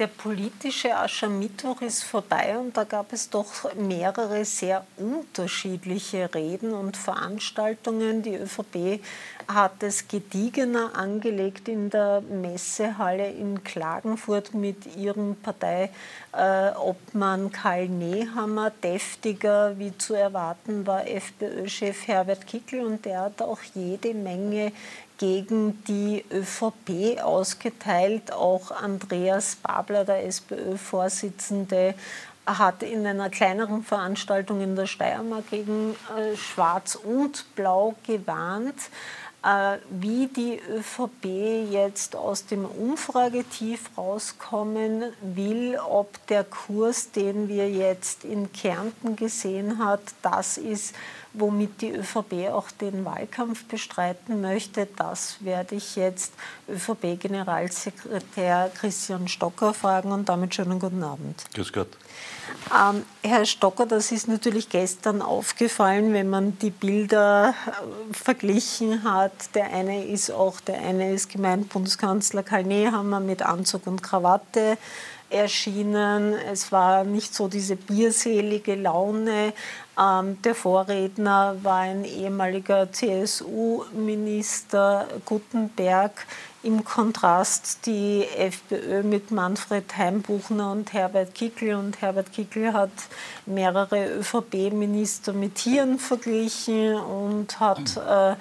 Der politische Aschermittwoch ist vorbei und da gab es doch mehrere sehr unterschiedliche Reden und Veranstaltungen. Die ÖVP hat es gediegener angelegt in der Messehalle in Klagenfurt mit ihrem Parteiobmann Karl Nehammer. Deftiger, wie zu erwarten, war FPÖ-Chef Herbert Kickl und der hat auch jede Menge gegen die ÖVP ausgeteilt. Auch Andreas Babler, der SPÖ-Vorsitzende, hat in einer kleineren Veranstaltung in der Steiermark gegen äh, Schwarz und Blau gewarnt. Äh, wie die ÖVP jetzt aus dem Umfragetief rauskommen will, ob der Kurs, den wir jetzt in Kärnten gesehen hat, das ist, womit die ÖVP auch den Wahlkampf bestreiten möchte. Das werde ich jetzt ÖVP-Generalsekretär Christian Stocker fragen und damit schönen guten Abend. Grüß Gott. Ähm, Herr Stocker, das ist natürlich gestern aufgefallen, wenn man die Bilder äh, verglichen hat. Der eine ist auch, der eine ist gemeint Bundeskanzler Karl Nehammer mit Anzug und Krawatte erschienen. Es war nicht so diese bierselige Laune. Ähm, der Vorredner war ein ehemaliger CSU-Minister Guttenberg. Im Kontrast die FPÖ mit Manfred Heimbuchner und Herbert Kickl. Und Herbert Kickl hat mehrere ÖVP-Minister mit Tieren verglichen und hat äh,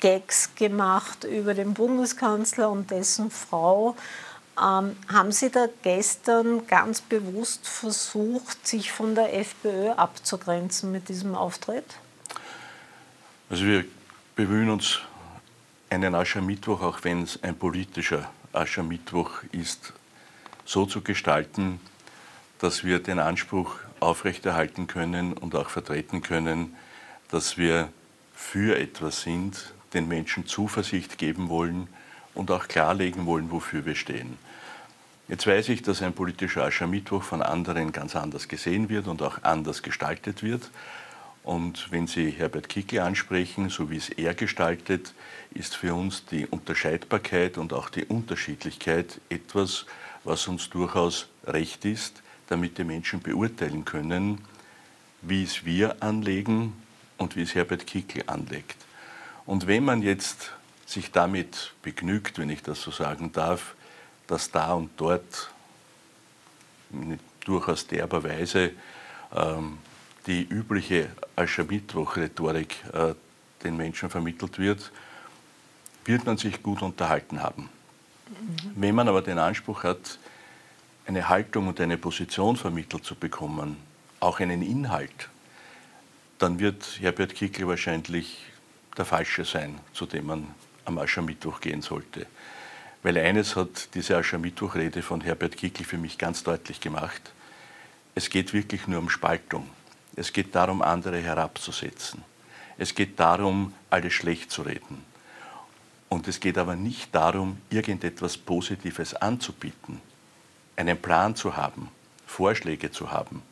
Gags gemacht über den Bundeskanzler und dessen Frau. Ähm, haben Sie da gestern ganz bewusst versucht, sich von der FPÖ abzugrenzen mit diesem Auftritt? Also wir bemühen uns, einen Aschermittwoch, auch wenn es ein politischer Aschermittwoch ist, so zu gestalten, dass wir den Anspruch aufrechterhalten können und auch vertreten können, dass wir für etwas sind, den Menschen Zuversicht geben wollen, und auch klarlegen wollen, wofür wir stehen. Jetzt weiß ich, dass ein politischer Aschermittwoch von anderen ganz anders gesehen wird und auch anders gestaltet wird. Und wenn Sie Herbert Kickl ansprechen, so wie es er gestaltet, ist für uns die Unterscheidbarkeit und auch die Unterschiedlichkeit etwas, was uns durchaus recht ist, damit die Menschen beurteilen können, wie es wir anlegen und wie es Herbert Kickl anlegt. Und wenn man jetzt sich damit begnügt, wenn ich das so sagen darf, dass da und dort in durchaus derber Weise ähm, die übliche Aschermittwoch-Rhetorik äh, den Menschen vermittelt wird, wird man sich gut unterhalten haben. Mhm. Wenn man aber den Anspruch hat, eine Haltung und eine Position vermittelt zu bekommen, auch einen Inhalt, dann wird Herbert Kickl wahrscheinlich der Falsche sein, zu dem man am Aschermittwoch gehen sollte. Weil eines hat diese Aschermittwochrede von Herbert Kickl für mich ganz deutlich gemacht. Es geht wirklich nur um Spaltung. Es geht darum, andere herabzusetzen. Es geht darum, alles schlecht zu reden. Und es geht aber nicht darum, irgendetwas Positives anzubieten, einen Plan zu haben, Vorschläge zu haben.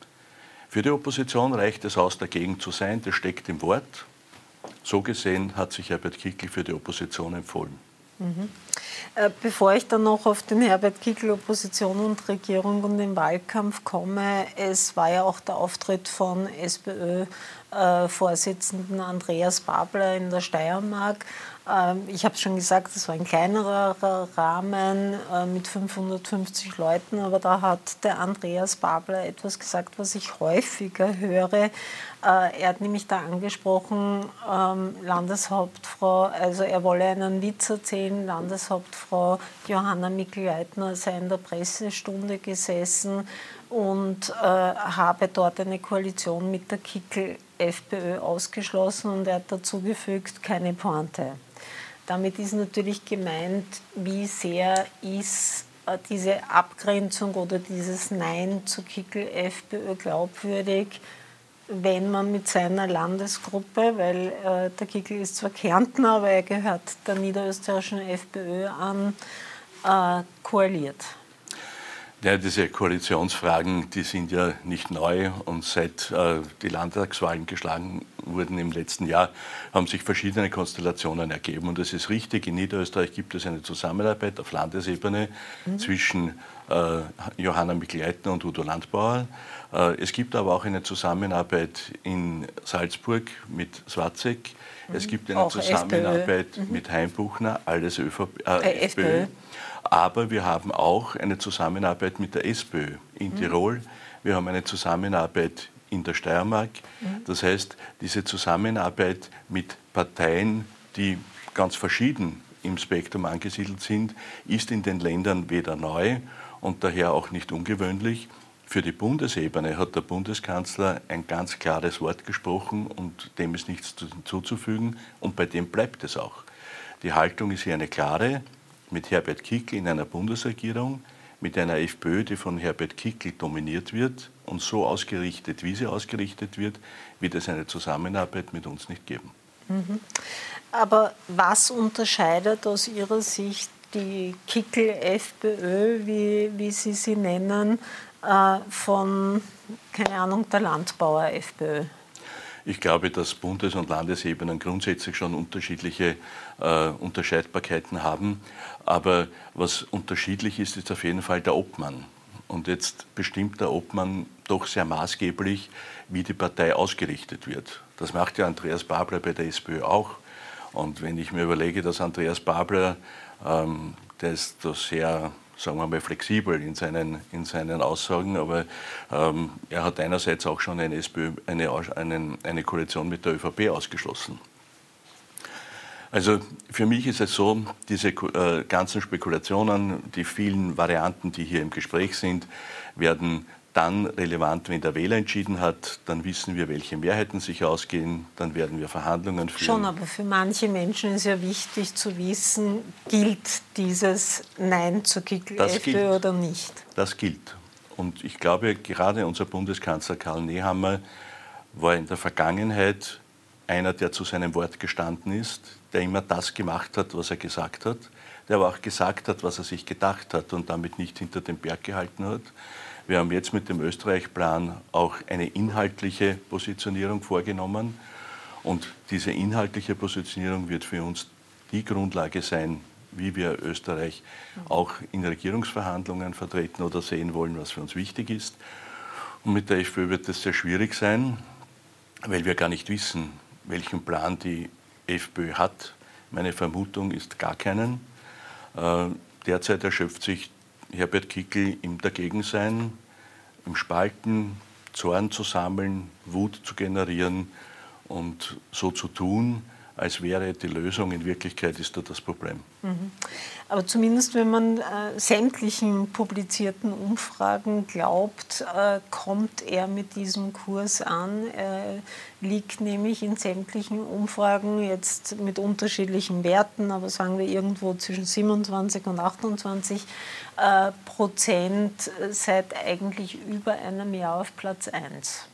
Für die Opposition reicht es aus, dagegen zu sein, das steckt im Wort, so gesehen hat sich Herbert Kickl für die Opposition empfohlen. Mhm. Bevor ich dann noch auf den Herbert Kickl, Opposition und Regierung und den Wahlkampf komme, es war ja auch der Auftritt von SPÖ-Vorsitzenden äh, Andreas Babler in der Steiermark. Ähm, ich habe schon gesagt, es war ein kleinerer Rahmen äh, mit 550 Leuten, aber da hat der Andreas Babler etwas gesagt, was ich häufiger höre. Äh, er hat nämlich da angesprochen, ähm, Landeshauptfrau, also er wolle einen Witz erzählen, Landeshauptfrau Johanna Mikl-Leitner sei in der Pressestunde gesessen und äh, habe dort eine Koalition mit der Kickel FPÖ ausgeschlossen und er hat dazu gefügt, keine Pointe. Damit ist natürlich gemeint, wie sehr ist äh, diese Abgrenzung oder dieses Nein zu Kickel FPÖ glaubwürdig, wenn man mit seiner Landesgruppe, weil äh, der Kickel ist zwar Kärntner, aber er gehört der niederösterreichischen FPÖ an, äh, koaliert. Ja, diese Koalitionsfragen, die sind ja nicht neu und seit äh, die Landtagswahlen geschlagen wurden im letzten Jahr, haben sich verschiedene Konstellationen ergeben. Und es ist richtig, in Niederösterreich gibt es eine Zusammenarbeit auf Landesebene mhm. zwischen Johanna Mikleitner und Udo Landbauer. Äh, es gibt aber auch eine Zusammenarbeit in Salzburg mit Swatzek. Es gibt eine auch Zusammenarbeit mhm. mit Heimbuchner, alles ÖVP, äh, FPÖ. FPÖ. Aber wir haben auch eine Zusammenarbeit mit der SPÖ in mhm. Tirol. Wir haben eine Zusammenarbeit in der Steiermark. Mhm. Das heißt, diese Zusammenarbeit mit Parteien, die ganz verschieden im Spektrum angesiedelt sind, ist in den Ländern weder neu und daher auch nicht ungewöhnlich. Für die Bundesebene hat der Bundeskanzler ein ganz klares Wort gesprochen und dem ist nichts hinzuzufügen und bei dem bleibt es auch. Die Haltung ist hier eine klare mit Herbert Kickl in einer Bundesregierung, mit einer FPÖ, die von Herbert Kickl dominiert wird und so ausgerichtet, wie sie ausgerichtet wird, wird es eine Zusammenarbeit mit uns nicht geben. Mhm. Aber was unterscheidet aus Ihrer Sicht die Kickl-FPÖ, wie, wie Sie sie nennen, äh, von, keine Ahnung, der Landbauer-FPÖ? Ich glaube, dass Bundes- und Landesebenen grundsätzlich schon unterschiedliche äh, Unterscheidbarkeiten haben. Aber was unterschiedlich ist, ist auf jeden Fall der Obmann. Und jetzt bestimmt der Obmann doch sehr maßgeblich, wie die Partei ausgerichtet wird. Das macht ja Andreas Babler bei der SPÖ auch. Und wenn ich mir überlege, dass Andreas Babler, ähm, der ist da sehr sagen wir mal, flexibel in seinen, in seinen Aussagen, aber ähm, er hat einerseits auch schon eine, SPÖ, eine, eine, eine Koalition mit der ÖVP ausgeschlossen. Also für mich ist es so, diese äh, ganzen Spekulationen, die vielen Varianten, die hier im Gespräch sind, werden dann relevant, wenn der Wähler entschieden hat, dann wissen wir, welche Mehrheiten sich ausgehen, dann werden wir Verhandlungen führen. Schon, aber für manche Menschen ist ja wichtig zu wissen, gilt dieses Nein zur Kickl-FPÖ oder nicht? Das gilt. Und ich glaube, gerade unser Bundeskanzler Karl Nehammer war in der Vergangenheit einer, der zu seinem Wort gestanden ist, der immer das gemacht hat, was er gesagt hat, der aber auch gesagt hat, was er sich gedacht hat und damit nicht hinter den Berg gehalten hat. Wir haben jetzt mit dem Österreich-Plan auch eine inhaltliche Positionierung vorgenommen. Und diese inhaltliche Positionierung wird für uns die Grundlage sein, wie wir Österreich auch in Regierungsverhandlungen vertreten oder sehen wollen, was für uns wichtig ist. Und mit der FPÖ wird es sehr schwierig sein, weil wir gar nicht wissen, welchen Plan die FPÖ hat. Meine Vermutung ist gar keinen. Äh, derzeit erschöpft sich Herbert Kickl im Dagegensein, im Spalten, Zorn zu sammeln, Wut zu generieren und so zu tun, als wäre die Lösung. In Wirklichkeit ist da das Problem. Mhm. Aber zumindest, wenn man äh, sämtlichen publizierten Umfragen glaubt, äh, kommt er mit diesem Kurs an. Er liegt nämlich in sämtlichen Umfragen jetzt mit unterschiedlichen Werten, aber sagen wir irgendwo zwischen 27 und 28 äh, Prozent seit eigentlich über einem Jahr auf Platz 1.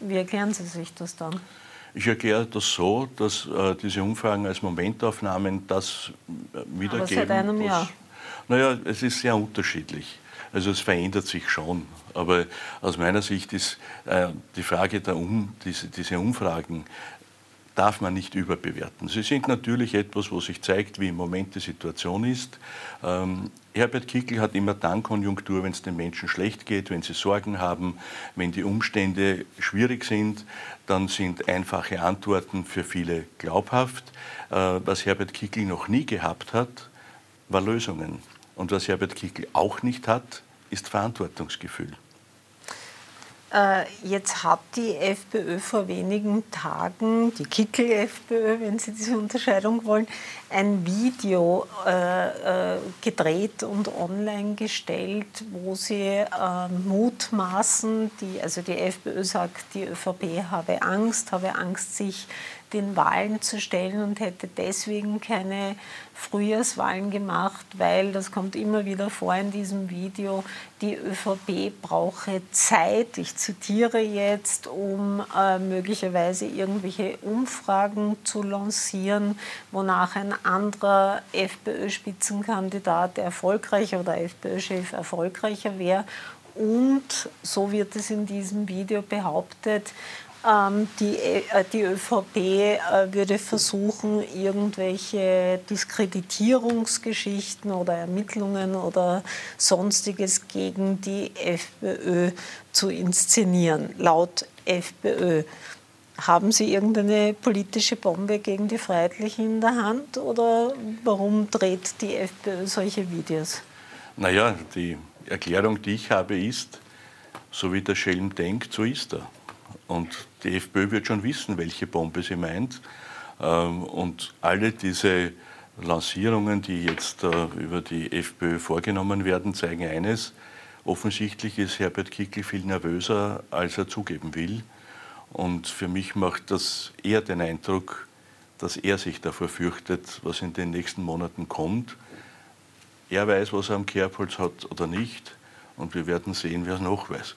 Wie erklären Sie sich das dann? Ich erkläre das so, dass äh, diese Umfragen als Momentaufnahmen das äh, wiedergeben. Aber seit einem Jahr. Naja, es ist sehr unterschiedlich. Also es verändert sich schon. Aber aus meiner Sicht ist äh, die Frage der um, diese, diese Umfragen darf man nicht überbewerten. Sie sind natürlich etwas, wo sich zeigt, wie im Moment die Situation ist. Ähm, Herbert Kickl hat immer dann Konjunktur, wenn es den Menschen schlecht geht, wenn sie Sorgen haben, wenn die Umstände schwierig sind, dann sind einfache Antworten für viele glaubhaft. Äh, was Herbert Kickl noch nie gehabt hat, war Lösungen. Und was Herbert Kickl auch nicht hat, ist Verantwortungsgefühl. Äh, jetzt hat die FPÖ vor wenigen Tagen, die Kickel-FPÖ, wenn Sie diese Unterscheidung wollen, ein Video äh, äh, gedreht und online gestellt, wo sie mutmaßen, die, also die FPÖ sagt, die ÖVP habe Angst, habe Angst, sich den Wahlen zu stellen und hätte deswegen keine Frühjahrswahlen gemacht, weil, das kommt immer wieder vor in diesem Video, die ÖVP brauche Zeit, ich zitiere jetzt, um äh, möglicherweise irgendwelche Umfragen zu lancieren, wonach ein anderer FPÖ-Spitzenkandidat erfolgreicher oder FPÖ-Chef erfolgreicher wäre. Und, so wird es in diesem Video behauptet, die, äh, die ÖVP äh, würde versuchen, irgendwelche Diskreditierungsgeschichten oder Ermittlungen oder sonstiges gegen die FPÖ zu inszenieren, laut FPÖ. Haben Sie irgendeine politische Bombe gegen die Freiheitlichen in der Hand oder warum dreht die FPÖ solche Videos? Naja, die Erklärung, die ich habe, ist, so wie der Schelm denkt, so ist er. Und die FPÖ wird schon wissen, welche Bombe sie meint. Ähm, und alle diese Lancierungen, die jetzt äh, über die FPÖ vorgenommen werden, zeigen eines. Offensichtlich ist Herbert Kickl viel nervöser, als er zugeben will. Und für mich macht das eher den Eindruck, dass er sich davor fürchtet, was in den nächsten Monaten kommt. Er weiß, was er am Kerbholz hat oder nicht. Und wir werden sehen, wer es noch weiß.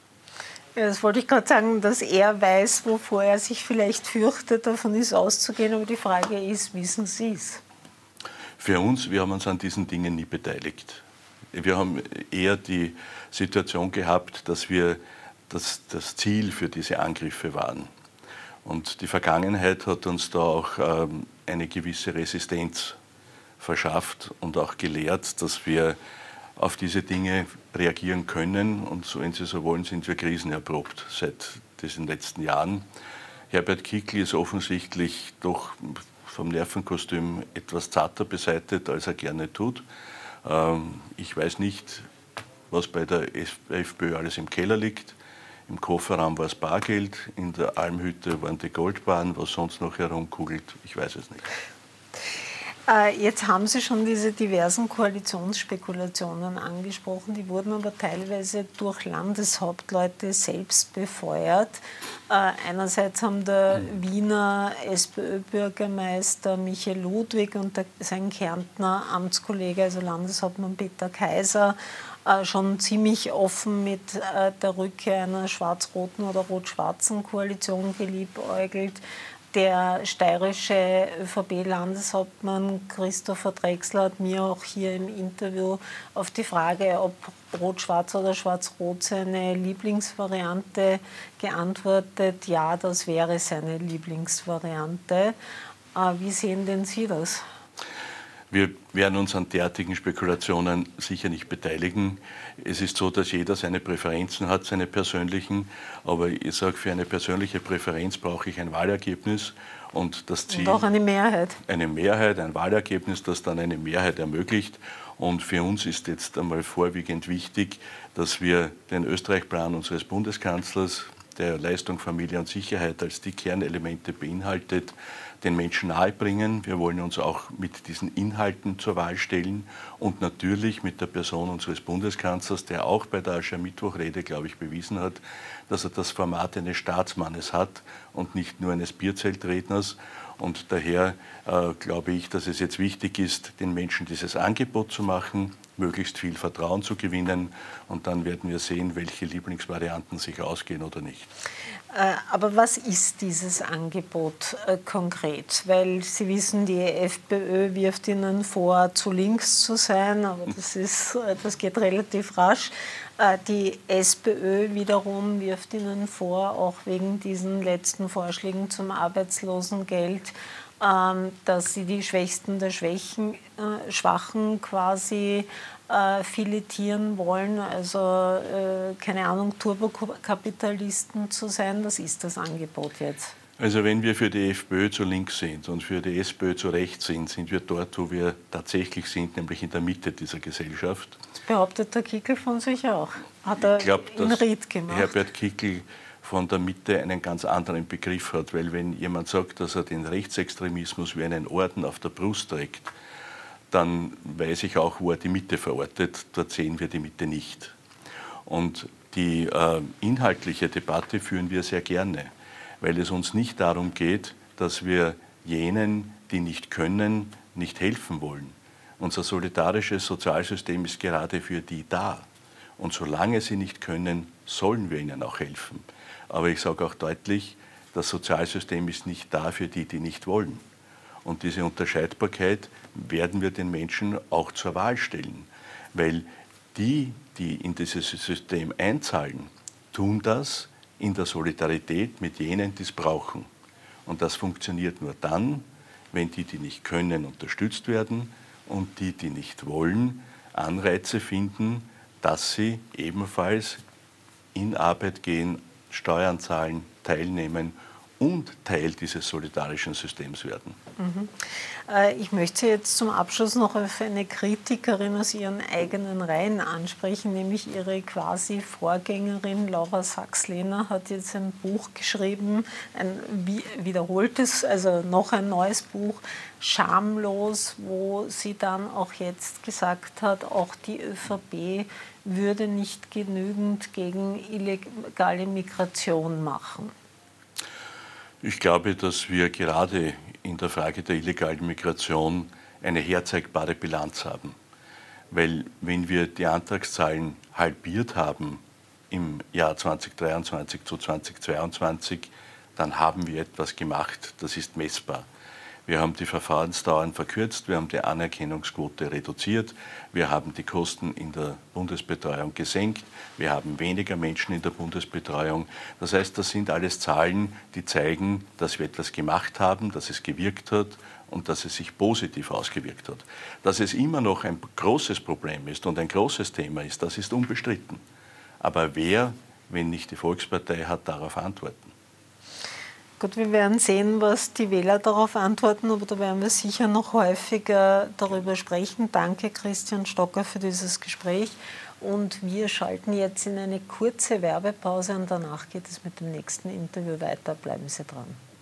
Ja, das wollte ich gerade sagen, dass er weiß, wovor er sich vielleicht fürchtet, davon ist auszugehen. Aber die Frage ist, wissen Sie es? Für uns, wir haben uns an diesen Dingen nie beteiligt. Wir haben eher die Situation gehabt, dass wir das, das Ziel für diese Angriffe waren. Und die Vergangenheit hat uns da auch ähm, eine gewisse Resistenz verschafft und auch gelehrt, dass wir auf diese Dinge reagieren können. Und so, wenn Sie so wollen, sind wir krisenerprobt seit diesen letzten Jahren. Herbert Kickl ist offensichtlich doch vom Nervenkostüm etwas zarter beseitet, als er gerne tut. Ähm, ich weiß nicht, was bei der FPÖ alles im Keller liegt. Im Kofferraum war es Bargeld, in der Almhütte waren die Goldbahnen, was sonst noch herumkugelt, ich weiß es nicht. Äh, jetzt haben Sie schon diese diversen Koalitionsspekulationen angesprochen. Die wurden aber teilweise durch Landeshauptleute selbst befeuert. Äh, einerseits haben der Wiener SPÖ-Bürgermeister Michael Ludwig und sein Kärntner Amtskollege, also Landeshauptmann Peter Kaiser, äh, schon ziemlich offen mit der Rückkehr einer schwarz-roten oder rot-schwarzen Koalition geliebäugelt. Der steirische ÖVP-Landeshauptmann Christopher Drexler hat mir auch hier im Interview auf die Frage, ob Rot-Schwarz oder Schwarz-Rot seine Lieblingsvariante geantwortet, ja, das wäre seine Lieblingsvariante. Äh, wie sehen denn Sie das? Wir werden uns an derartigen Spekulationen sicher nicht beteiligen. Es ist so, dass jeder seine Präferenzen hat, seine persönlichen. Aber ich sage, für eine persönliche Präferenz brauche ich ein Wahlergebnis. Und das Ziel. Und auch eine Mehrheit. Eine Mehrheit, ein Wahlergebnis, das dann eine Mehrheit ermöglicht. Und für uns ist jetzt einmal vorwiegend wichtig, dass wir den Österreich-Plan unseres Bundeskanzlers, der Leistung Familie und Sicherheit als die Kernelemente beinhaltet, den Menschen nahebringen. Wir wollen uns auch mit diesen Inhalten zur Wahl stellen und natürlich mit der Person unseres Bundeskanzlers, der auch bei der Aschermittwochrede, glaube ich, bewiesen hat, dass er das Format eines Staatsmannes hat und nicht nur eines Bierzeltredners. Und daher äh, glaube ich, dass es jetzt wichtig ist, den Menschen dieses Angebot zu machen, möglichst viel Vertrauen zu gewinnen. Und dann werden wir sehen, welche Lieblingsvarianten sich ausgehen oder nicht. Äh, aber was ist dieses Angebot äh, konkret? Weil Sie wissen, die FPÖ wirft Ihnen vor, zu links zu sein, aber das, ist, äh, das geht relativ rasch. Die SPÖ wiederum wirft Ihnen vor, auch wegen diesen letzten Vorschlägen zum Arbeitslosengeld, dass Sie die Schwächsten der Schwächen, Schwachen quasi äh, filetieren wollen, also äh, keine Ahnung, Turbokapitalisten zu sein. Was ist das Angebot jetzt? Also wenn wir für die FPÖ zu links sind und für die SPÖ zu rechts sind, sind wir dort, wo wir tatsächlich sind, nämlich in der Mitte dieser Gesellschaft. Das behauptet der Kickel von sich auch. Hat er glaub, in Ried gemacht. Herbert Kickel von der Mitte einen ganz anderen Begriff hat, weil wenn jemand sagt, dass er den Rechtsextremismus wie einen Orden auf der Brust trägt, dann weiß ich auch, wo er die Mitte verortet. Dort sehen wir die Mitte nicht. Und die äh, inhaltliche Debatte führen wir sehr gerne, weil es uns nicht darum geht, dass wir jenen, die nicht können, nicht helfen wollen. Unser solidarisches Sozialsystem ist gerade für die da. Und solange sie nicht können, sollen wir ihnen auch helfen. Aber ich sage auch deutlich, das Sozialsystem ist nicht da für die, die nicht wollen. Und diese Unterscheidbarkeit werden wir den Menschen auch zur Wahl stellen. Weil die, die in dieses System einzahlen, tun das in der Solidarität mit jenen, die es brauchen. Und das funktioniert nur dann, wenn die, die nicht können, unterstützt werden und die, die nicht wollen, Anreize finden, dass sie ebenfalls in Arbeit gehen, Steuern zahlen, teilnehmen und Teil dieses solidarischen Systems werden. Mhm. Äh, ich möchte Sie jetzt zum Abschluss noch auf eine Kritikerin aus Ihren eigenen Reihen ansprechen, nämlich Ihre quasi Vorgängerin Laura Sachs-Lehner hat jetzt ein Buch geschrieben, ein wiederholtes, also noch ein neues Buch, Schamlos, wo sie dann auch jetzt gesagt hat, auch die ÖVP würde nicht genügend gegen illegale Migration machen. Ich glaube, dass wir gerade in der Frage der illegalen Migration eine herzeigbare Bilanz haben. Weil wenn wir die Antragszahlen halbiert haben im Jahr 2023 zu 2022, dann haben wir etwas gemacht, das ist messbar. Wir haben die Verfahrensdauern verkürzt, wir haben die Anerkennungsquote reduziert, wir haben die Kosten in der Bundesbetreuung gesenkt, wir haben weniger Menschen in der Bundesbetreuung. Das heißt, das sind alles Zahlen, die zeigen, dass wir etwas gemacht haben, dass es gewirkt hat und dass es sich positiv ausgewirkt hat. Dass es immer noch ein großes Problem ist und ein großes Thema ist, das ist unbestritten. Aber wer, wenn nicht die Volkspartei, hat darauf Antworten? Gut, wir werden sehen, was die Wähler darauf antworten, aber da werden wir sicher noch häufiger darüber sprechen. Danke, Christian Stocker, für dieses Gespräch. Und wir schalten jetzt in eine kurze Werbepause und danach geht es mit dem nächsten Interview weiter. Bleiben Sie dran.